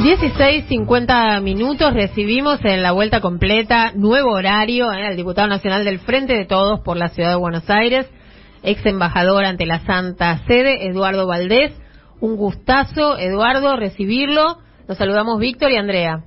16.50 minutos recibimos en la vuelta completa nuevo horario eh, al diputado nacional del Frente de Todos por la Ciudad de Buenos Aires, ex embajador ante la Santa Sede, Eduardo Valdés. Un gustazo, Eduardo, recibirlo. Nos saludamos Víctor y Andrea.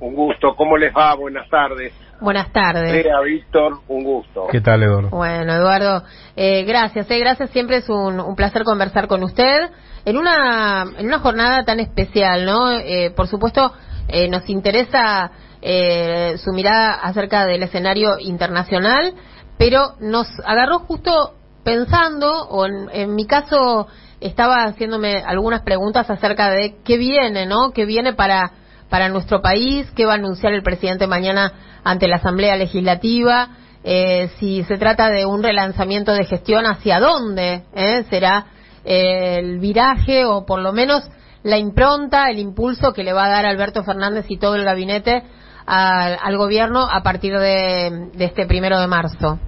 Un gusto, ¿cómo les va? Buenas tardes. Buenas tardes. Andrea, Víctor, un gusto. ¿Qué tal, Eduardo? Bueno, Eduardo, eh, gracias, eh, gracias. Siempre es un, un, placer conversar con usted en una, en una jornada tan especial, ¿no? Eh, por supuesto, eh, nos interesa eh, su mirada acerca del escenario internacional, pero nos agarró justo pensando, o en, en mi caso estaba haciéndome algunas preguntas acerca de qué viene, ¿no? ¿Qué viene para para nuestro país, qué va a anunciar el presidente mañana ante la Asamblea Legislativa, eh, si se trata de un relanzamiento de gestión, hacia dónde eh, será el viraje o por lo menos la impronta, el impulso que le va a dar Alberto Fernández y todo el gabinete al gobierno a partir de, este primero de marzo.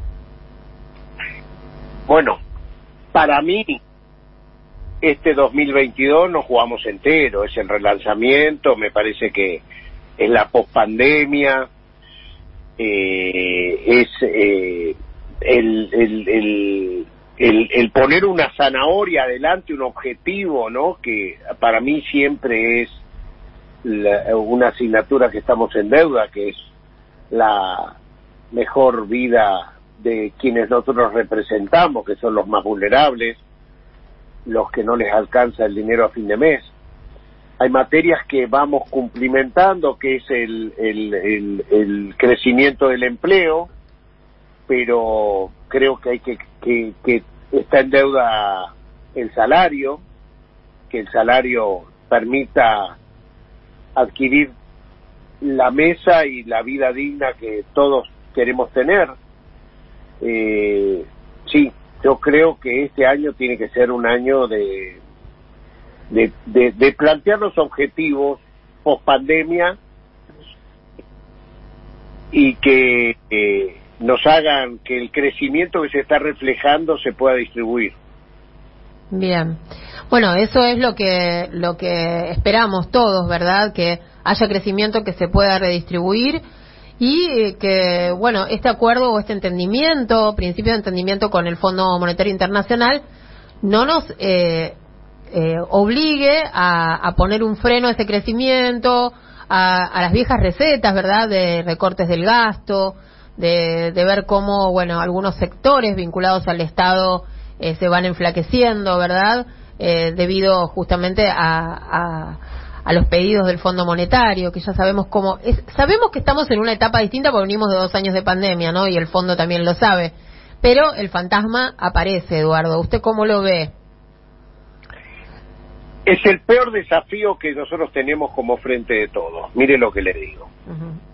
Bueno, para mí este 2022 nos jugamos entero, es el relanzamiento, me parece que es la pospandemia, eh, es eh, el, el, el, el poner una zanahoria adelante, un objetivo, ¿no? Que para mí siempre es la, una asignatura que estamos en deuda, que es la mejor vida de quienes nosotros representamos, que son los más vulnerables, los que no les alcanza el dinero a fin de mes. Hay materias que vamos cumplimentando, que es el, el, el, el crecimiento del empleo, pero creo que hay que, que, que está en deuda el salario, que el salario permita adquirir la mesa y la vida digna que todos queremos tener. Eh, sí, yo creo que este año tiene que ser un año de, de, de, plantear los objetivos post pandemia y que eh, nos hagan que el crecimiento que se está reflejando se pueda distribuir. Bien. Bueno, eso es lo que lo que esperamos todos, ¿verdad? Que haya crecimiento que se pueda redistribuir y que, bueno, este acuerdo o este entendimiento, principio de entendimiento con el Fondo Monetario Internacional, no nos eh, eh, obligue a, a, poner un freno a ese crecimiento, a, a, las viejas recetas, ¿verdad?, de recortes del gasto, de, de ver cómo, bueno, algunos sectores vinculados al Estado eh, se van enflaqueciendo, ¿verdad?, debido justamente a a los pedidos del Fondo Monetario, que ya sabemos cómo es, sabemos que estamos en una etapa distinta porque venimos de dos años de pandemia, ¿no? Y el fondo también lo sabe. Pero el fantasma aparece, Eduardo. ¿Usted cómo lo ve? Es el peor desafío que nosotros tenemos como frente de todos. Mire lo que le digo. Uh -huh.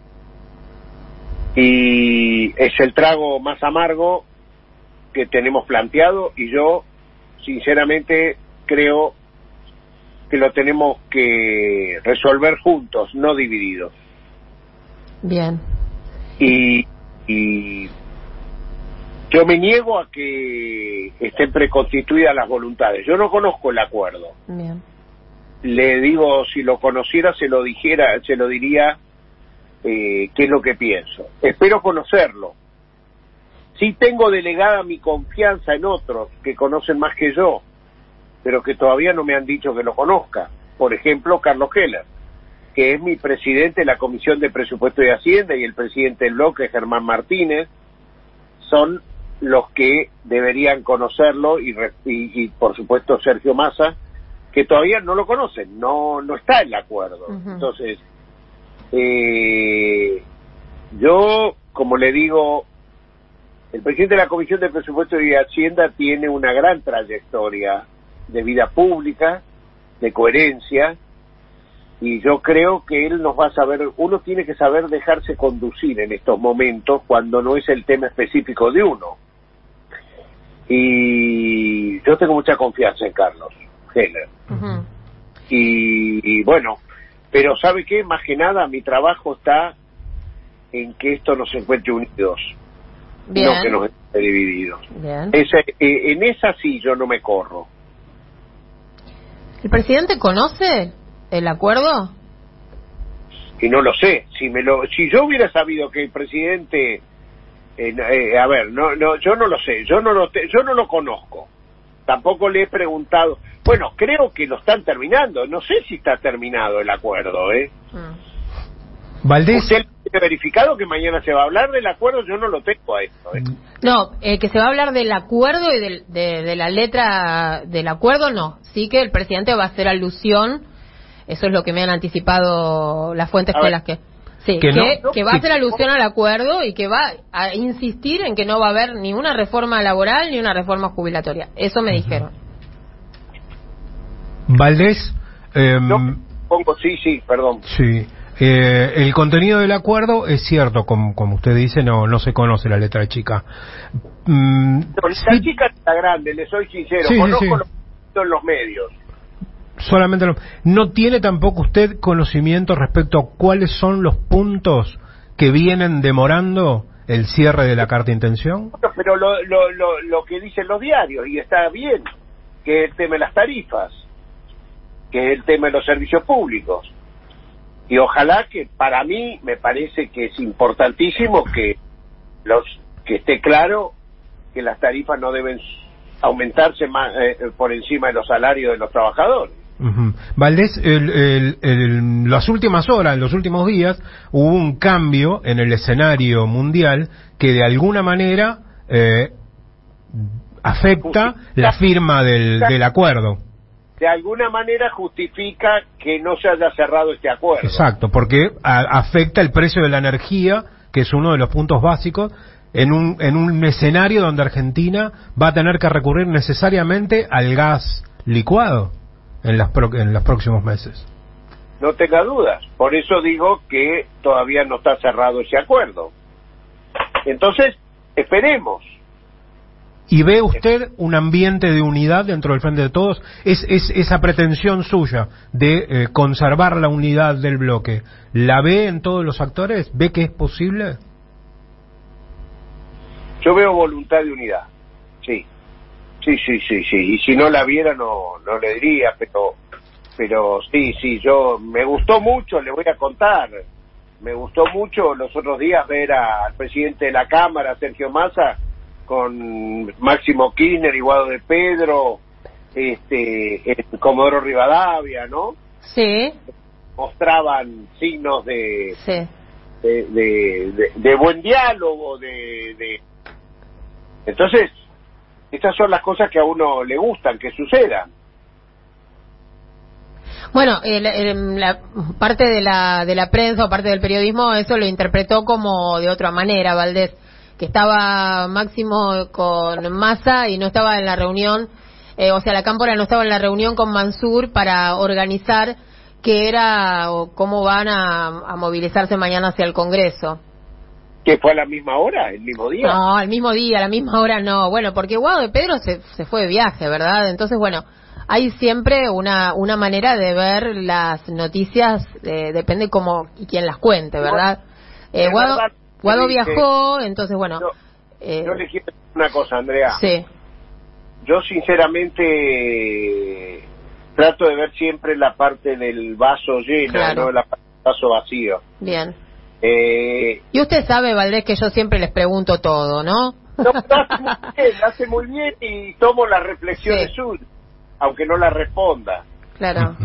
Y es el trago más amargo que tenemos planteado y yo, sinceramente, creo que lo tenemos que resolver juntos, no divididos. Bien. Y, y yo me niego a que estén preconstituidas las voluntades. Yo no conozco el acuerdo. Bien. Le digo, si lo conociera, se lo dijera, se lo diría eh, qué es lo que pienso. Espero conocerlo. Sí tengo delegada mi confianza en otros que conocen más que yo pero que todavía no me han dicho que lo conozca. Por ejemplo, Carlos Keller, que es mi presidente de la Comisión de Presupuesto y Hacienda y el presidente del bloque, Germán Martínez, son los que deberían conocerlo y, y, y por supuesto Sergio Massa, que todavía no lo conocen, no, no está en el acuerdo. Uh -huh. Entonces, eh, yo, como le digo, el presidente de la Comisión de Presupuesto y Hacienda tiene una gran trayectoria de vida pública, de coherencia, y yo creo que él nos va a saber, uno tiene que saber dejarse conducir en estos momentos cuando no es el tema específico de uno. Y yo tengo mucha confianza en Carlos Heller. Uh -huh. y, y, bueno, pero ¿sabe qué? Más que nada mi trabajo está en que esto nos encuentre unidos, Bien. no que nos esté divididos. Esa, eh, en esa sí yo no me corro. ¿El presidente conoce el acuerdo? Y no lo sé. Si me lo, si yo hubiera sabido que el presidente, eh, eh, a ver, no, no, yo no lo sé. Yo no lo, yo no lo conozco. Tampoco le he preguntado. Bueno, creo que lo están terminando. No sé si está terminado el acuerdo, ¿eh? Mm. Valdés. ¿Usted ha verificado que mañana se va a hablar del acuerdo? Yo no lo tengo a esto. ¿eh? No, eh, que se va a hablar del acuerdo y de, de, la letra del acuerdo, no. Sí que el presidente va a hacer alusión. Eso es lo que me han anticipado las fuentes con las que. Sí, que, que, va a hacer alusión al acuerdo y que va a insistir en que no va a haber ni una reforma laboral ni una reforma jubilatoria. Eso me dijeron. Valdés. Em, pongo, sí, sí, perdón. Sí. Eh, el contenido del acuerdo es cierto, como, como usted dice, no no se conoce la letra chica. Mm, la chica está grande, le soy sincero, conozco en los medios. Solamente no tiene tampoco usted conocimiento respecto a cuáles son los puntos que vienen demorando el cierre de la carta de intención. pero lo, lo, lo, lo que dicen los diarios y está bien, que el tema de las tarifas que es el tema de los servicios públicos. Y ojalá que para mí me parece que es importantísimo que los que esté claro que las tarifas no deben aumentarse más, eh, por encima de los salarios de los trabajadores. Valdés, en las últimas horas, en los últimos días, hubo un cambio en el escenario mundial que de alguna manera eh, afecta la firma del, del acuerdo. De alguna manera justifica que no se haya cerrado este acuerdo. Exacto, porque afecta el precio de la energía, que es uno de los puntos básicos, en un, en un escenario donde Argentina va a tener que recurrir necesariamente al gas licuado en, las en los próximos meses. No tenga dudas, por eso digo que todavía no está cerrado ese acuerdo. Entonces, esperemos, ¿Y ve usted un ambiente de unidad dentro del Frente de Todos? ¿Es, es esa pretensión suya de eh, conservar la unidad del bloque? ¿La ve en todos los actores? ¿Ve que es posible? Yo veo voluntad de unidad. Sí, sí, sí, sí. Y si no la viera no, no le diría, pero, pero sí, sí, yo me gustó mucho, le voy a contar. Me gustó mucho los otros días ver al presidente de la Cámara, Sergio Massa, con Máximo Kirchner y Guado de Pedro, este, el Comodoro Rivadavia, ¿no? Sí. Mostraban signos de, de, de, buen diálogo, de, de... Entonces, estas son las cosas que a uno le gustan que sucedan. Bueno, la parte de la, de la prensa o parte del periodismo eso lo interpretó como de otra manera, Valdés que estaba Máximo con Massa y no estaba en la reunión, eh, o sea, la Cámpora no estaba en la reunión con Mansur para organizar qué era o cómo van a, movilizarse mañana hacia el Congreso. ¿Que fue a la misma hora, el mismo día? No, al mismo día, a la misma hora no. Bueno, porque Guado de Pedro se, se fue de viaje, ¿verdad? Entonces, bueno, hay siempre una, una manera de ver las noticias, eh, depende cómo y quién las cuente, ¿verdad? Eh, Guado, Guado viajó, entonces bueno. Eh, yo, le quiero decir una cosa, Andrea. Sí. Yo sinceramente trato de ver siempre la parte del vaso lleno, no la parte del vaso vacío. Bien. Eh, y usted sabe, Valdés, que yo siempre les pregunto todo, ¿no? No, hace muy bien, hace muy bien y tomo las reflexiones sí. aunque no las responda. Claro,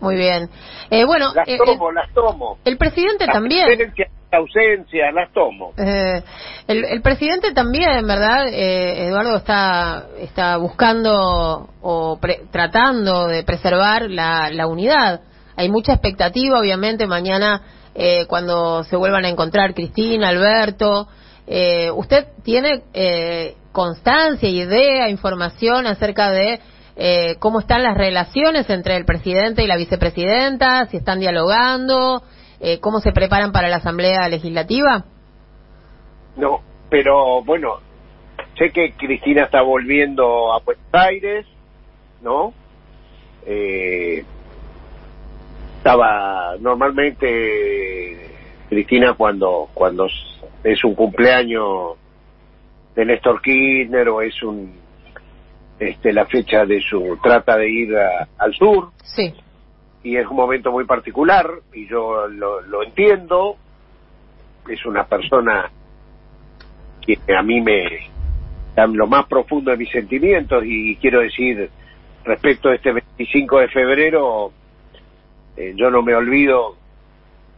muy bien. Eh, bueno, las eh, tomo, las tomo. El presidente también ausencia, las tomo. Eh, el, presidente también, ¿verdad? Eh, Eduardo está, está buscando o tratando de preservar la, la, unidad. Hay mucha expectativa, obviamente, mañana eh, cuando se vuelvan a encontrar Cristina, Alberto. Eh, ¿Usted tiene eh, constancia, idea, información acerca de eh, cómo están las relaciones entre el presidente y la vicepresidenta? Si están dialogando. Eh, cómo se preparan para la Asamblea Legislativa? No, pero bueno, sé que Cristina está volviendo a Buenos Aires, ¿no? Eh, estaba normalmente Cristina cuando cuando es un cumpleaños de Néstor Kirchner o es un este la fecha de su trata de ir al sur sí y es un momento muy particular y yo lo, lo entiendo. Es una persona que a mí me da lo más profundo de mis sentimientos y quiero decir respecto a este 25 de febrero eh, yo no me olvido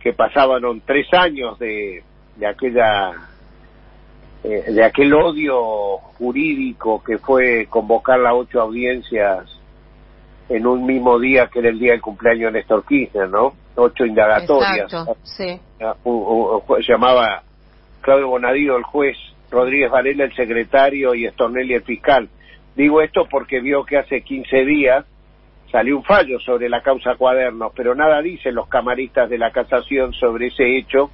que pasaban tres años de, de aquella eh, de aquel odio jurídico que fue convocar las ocho audiencias en un mismo día que era el día del cumpleaños de Néstor Kirchner, ¿no? Ocho indagatorias. Exacto, sí. Ah, u- u- u- llamaba Claudio Bonadío el juez, Rodríguez Varela el secretario y Stornelli el fiscal. Digo esto porque vio que hace 15 días salió un fallo sobre la causa cuadernos, pero nada dicen los camaristas de la casación sobre ese hecho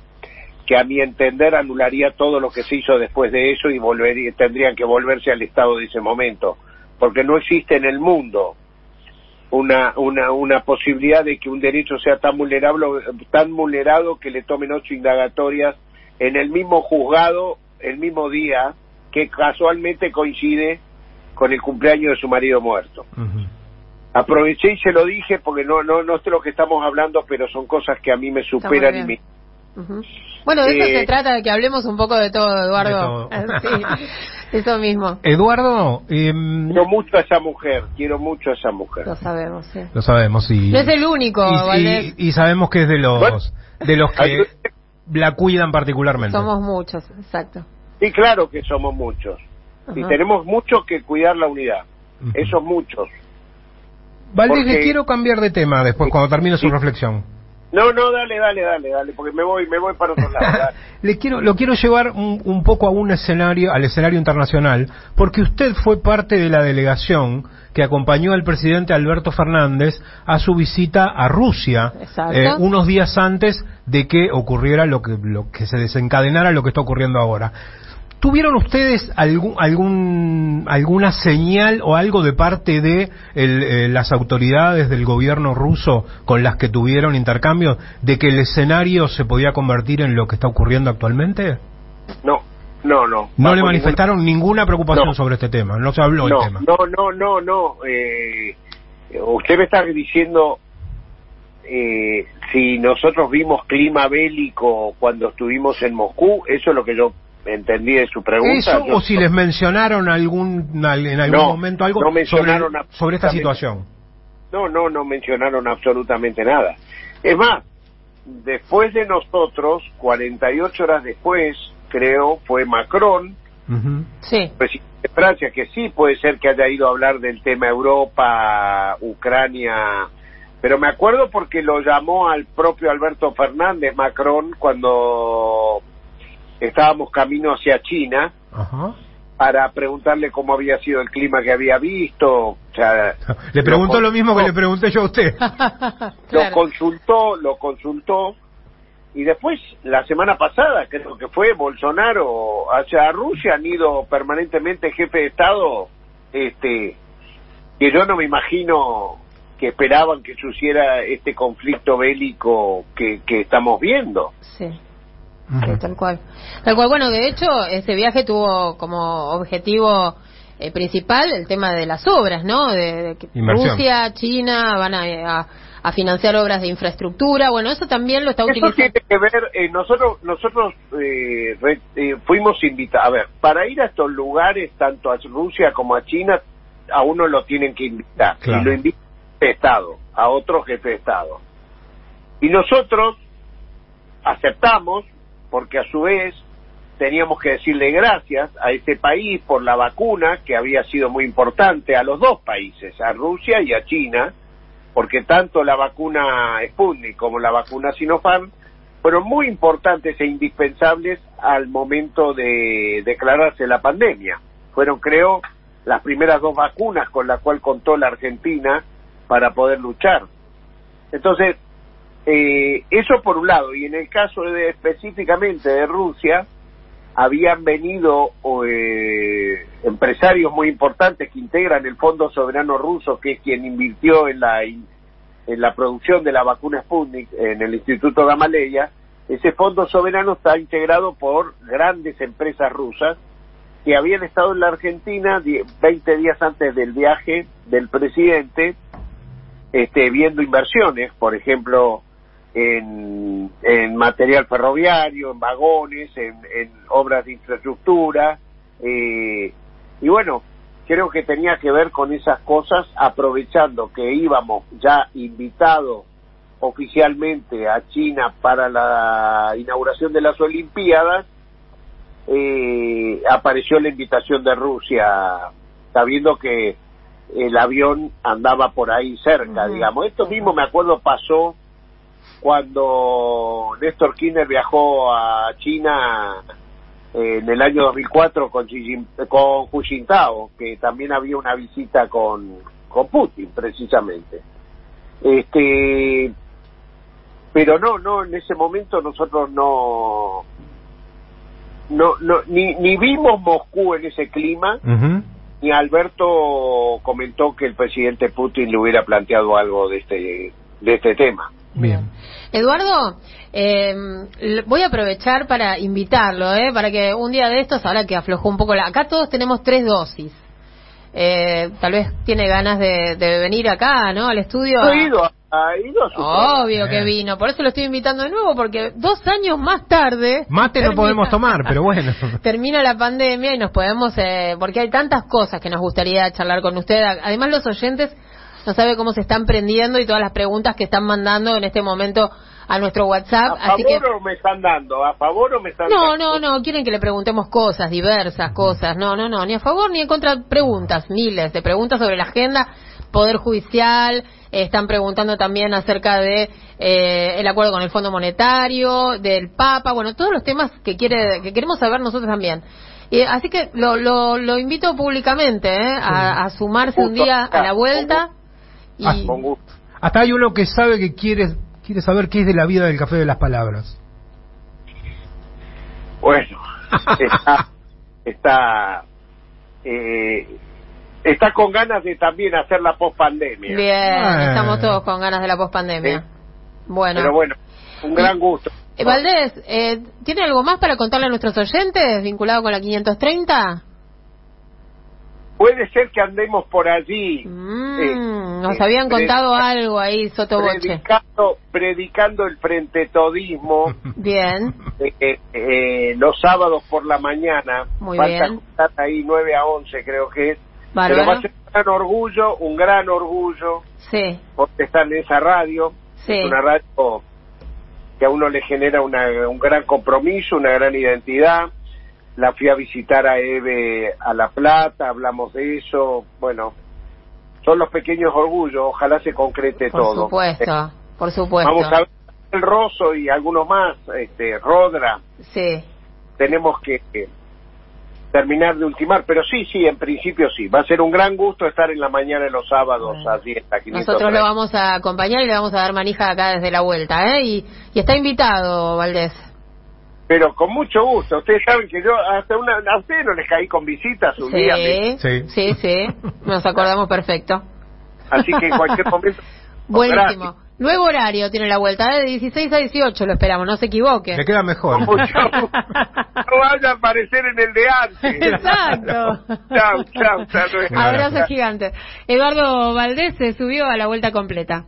que a mi entender anularía todo lo que se hizo después de eso y volvería, tendrían que volverse al estado de ese momento, porque no existe en el mundo una, una, una posibilidad de que un derecho sea tan vulnerable, tan vulnerado que le tomen ocho indagatorias en el mismo juzgado, el mismo día, que casualmente coincide con el cumpleaños de su marido muerto. Aproveché y se lo dije porque no, no, no es de lo que estamos hablando, pero son cosas que a mí me superan y me, Ujú. Bueno, de eso Eh, se trata, de que hablemos un poco de todo, Eduardo. De todo. Sí, eso mismo. Eduardo, em, quiero mucho a esa mujer, quiero mucho a esa mujer. Lo sabemos, sí. lo sabemos y, No es el único, y, y- y sabemos que es de los Bueno. de los que la cuidan particularmente. Somos muchos, exacto. Sí, claro que somos muchos. Y Ajá. tenemos mucho que cuidar la unidad. Ujú. Esos muchos. Valdés, porque- le quiero cambiar de tema después cuando termine su Sí. reflexión. No, no, dale, dale, dale, dale, porque me voy, me voy para otro lado. dale. Le quiero, lo quiero llevar un, un poco a un escenario, al escenario internacional, porque usted fue parte de la delegación que acompañó al presidente Alberto Fernández a su visita a Rusia, eh, unos días antes de que ocurriera lo que, lo que se desencadenara lo que está ocurriendo ahora. ¿Tuvieron ustedes algún, algún, alguna señal o algo de parte de el, eh, las autoridades del gobierno ruso con las que tuvieron intercambio de que el escenario se podía convertir en lo que está ocurriendo actualmente? No, no, no. No le manifestaron ninguna preocupación No. sobre este tema, no se habló ningún- del tema. No, no, no, no, no. Eh, usted me está diciendo eh, si nosotros vimos clima bélico cuando estuvimos en Moscú, eso es lo que yo entendí de su pregunta. Eso Yo- o si les mencionaron algún, al- en algún No, momento algo no sobre, mencionaron sobre esta situación. No, no, no mencionaron absolutamente nada. Es más, después de nosotros, 48 horas después, creo, fue Macron. Sí, presidente de Francia, que sí puede ser que haya ido a hablar del tema Europa, Ucrania, pero me acuerdo porque lo llamó al propio Alberto Fernández Macron cuando estábamos camino hacia China Ajá. para preguntarle cómo había sido el clima que había visto. O sea, Le preguntó lo mismo que le pregunté yo a usted. Lo claro. consultó, lo consultó. Y después, la semana pasada, creo que fue Bolsonaro hacia Rusia, han ido permanentemente jefe de Estado, este, que yo no me imagino que esperaban que sucediera este conflicto bélico que, que estamos viendo. Sí. Sí, tal cual. Tal cual. Bueno, de hecho, ese viaje tuvo como objetivo eh, principal el tema de las obras, ¿no? De, de. Rusia, China van a, a- a financiar obras de infraestructura. Bueno, eso también lo está Eso utilizando. tiene que ver, eh, nosotros nosotros eh, re- eh, fuimos invitados, a ver, para ir a estos lugares, tanto a Rusia como a China, a uno lo tienen que invitar, Claro. y lo invita de Estado, a otro jefe de Estado. Y nosotros aceptamos, porque a su vez teníamos que decirle gracias a ese país por la vacuna, que había sido muy importante, a los dos países, a Rusia y a China, porque tanto la vacuna Sputnik como la vacuna Sinopharm fueron muy importantes e indispensables al momento de declararse la pandemia. Fueron, creo, las primeras dos vacunas con las cual contó la Argentina para poder luchar. Entonces, eh, eso por un lado, y en el caso de, específicamente de Rusia, habían venido eh, empresarios muy importantes que integran el Fondo Soberano Ruso, que es quien invirtió en la en la producción de la vacuna Sputnik en el Instituto Gamaleya. Ese fondo soberano está integrado por grandes empresas rusas que habían estado en la Argentina die- 20 días antes del viaje del presidente este, viendo inversiones, por ejemplo, en, en material ferroviario, en vagones, en, en obras de infraestructura, eh, y bueno, creo que tenía que ver con esas cosas, aprovechando que íbamos ya invitados oficialmente a China para la inauguración de las Olimpiadas, eh, apareció la invitación de Rusia, sabiendo que el avión andaba por ahí cerca, digamos. Esto mismo me acuerdo pasó cuando Néstor Kirchner viajó a China eh, en el año 2004 con, Xi, con Hu Jintao, que también había una visita con, con Putin, precisamente. Este, pero no, no, en ese momento nosotros no, no, no ni, ni vimos Moscú en ese clima, ni Alberto comentó que el presidente Putin le hubiera planteado algo de este, de este tema. Bien. Eduardo, eh, voy a aprovechar para invitarlo, ¿eh? para que un día de estos, ahora que aflojó un poco la... Acá todos tenemos tres dosis. Eh, tal vez tiene ganas de, de venir acá, ¿no? Al estudio. ¿Ha ido, ha ido a su Obvio que vino, por eso lo estoy invitando de nuevo, porque dos años más tarde... Mate no podemos tomar, pero bueno. Termina la pandemia y nos podemos, eh, porque hay tantas cosas que nos gustaría charlar con usted. Además, los oyentes no sabe cómo se están prendiendo y todas las preguntas que están mandando en este momento a nuestro WhatsApp. ¿A así que favor o me están dando? ¿A favor o me están no, dando? no, no, quieren que le preguntemos cosas, diversas cosas. No, no, no, ni a favor ni en contra. Preguntas, miles de preguntas sobre la agenda, Poder Judicial. eh, están preguntando también acerca de eh, el acuerdo con el Fondo Monetario, del Papa, bueno, todos los temas que quiere, que queremos saber nosotros también. Y, así que lo, lo, lo invito públicamente eh, a, a sumarse un día a la vuelta. Y, Ah, Con gusto. Hasta hay uno que sabe que quiere, quiere saber qué es de la vida del café de las palabras. Bueno, está, está, eh, está con ganas de también hacer la post-pandemia. bien, estamos todos con ganas de la pospandemia. Sí. Bueno. Pero bueno, un gran gusto. Eh, Valdés, eh, ¿tiene algo más para contarle a nuestros oyentes vinculado con la 530? Puede ser que andemos por allí. Mm, eh, nos eh, habían contado algo ahí, sotoboche. Predicando, predicando el frentetodismo Bien, eh, los sábados por la mañana. Muy bien. ahí 9 a 11 creo que es. Pero va bárbaro. a ser un gran orgullo, un gran orgullo Sí, porque están en esa radio. sí. Es una radio que a uno le genera una- un gran compromiso, una gran identidad. La fui a visitar a Eve a La Plata, hablamos de eso. Bueno, son los pequeños orgullos, ojalá se concrete Por todo. supuesto, por Eh, supuesto. Vamos a ver el Rosso y algunos más, este, Rodra, Sí, tenemos que eh, terminar de ultimar, pero sí, sí, en principio sí. Va a ser un gran gusto estar en la mañana de los sábados Bueno. la 530. nosotros lo vamos a acompañar y le vamos a dar manija acá desde la vuelta, ¿eh? Y, y está invitado, Valdés. Pero con mucho gusto. Ustedes saben que yo hasta una, a ustedes no les caí con visitas un día. me- Sí, Sí. sí, sí, nos acordamos perfecto. Así que en cualquier momento. Buenísimo. Nuevo horario tiene la vuelta, ¿eh? de 16 a 18 lo esperamos, no se equivoque. Le queda mejor. Con mucho gusto. No vaya a aparecer en el de antes. Exacto. Chao, chao, chao. Abrazo gigante. Eduardo Valdés se subió a la vuelta completa.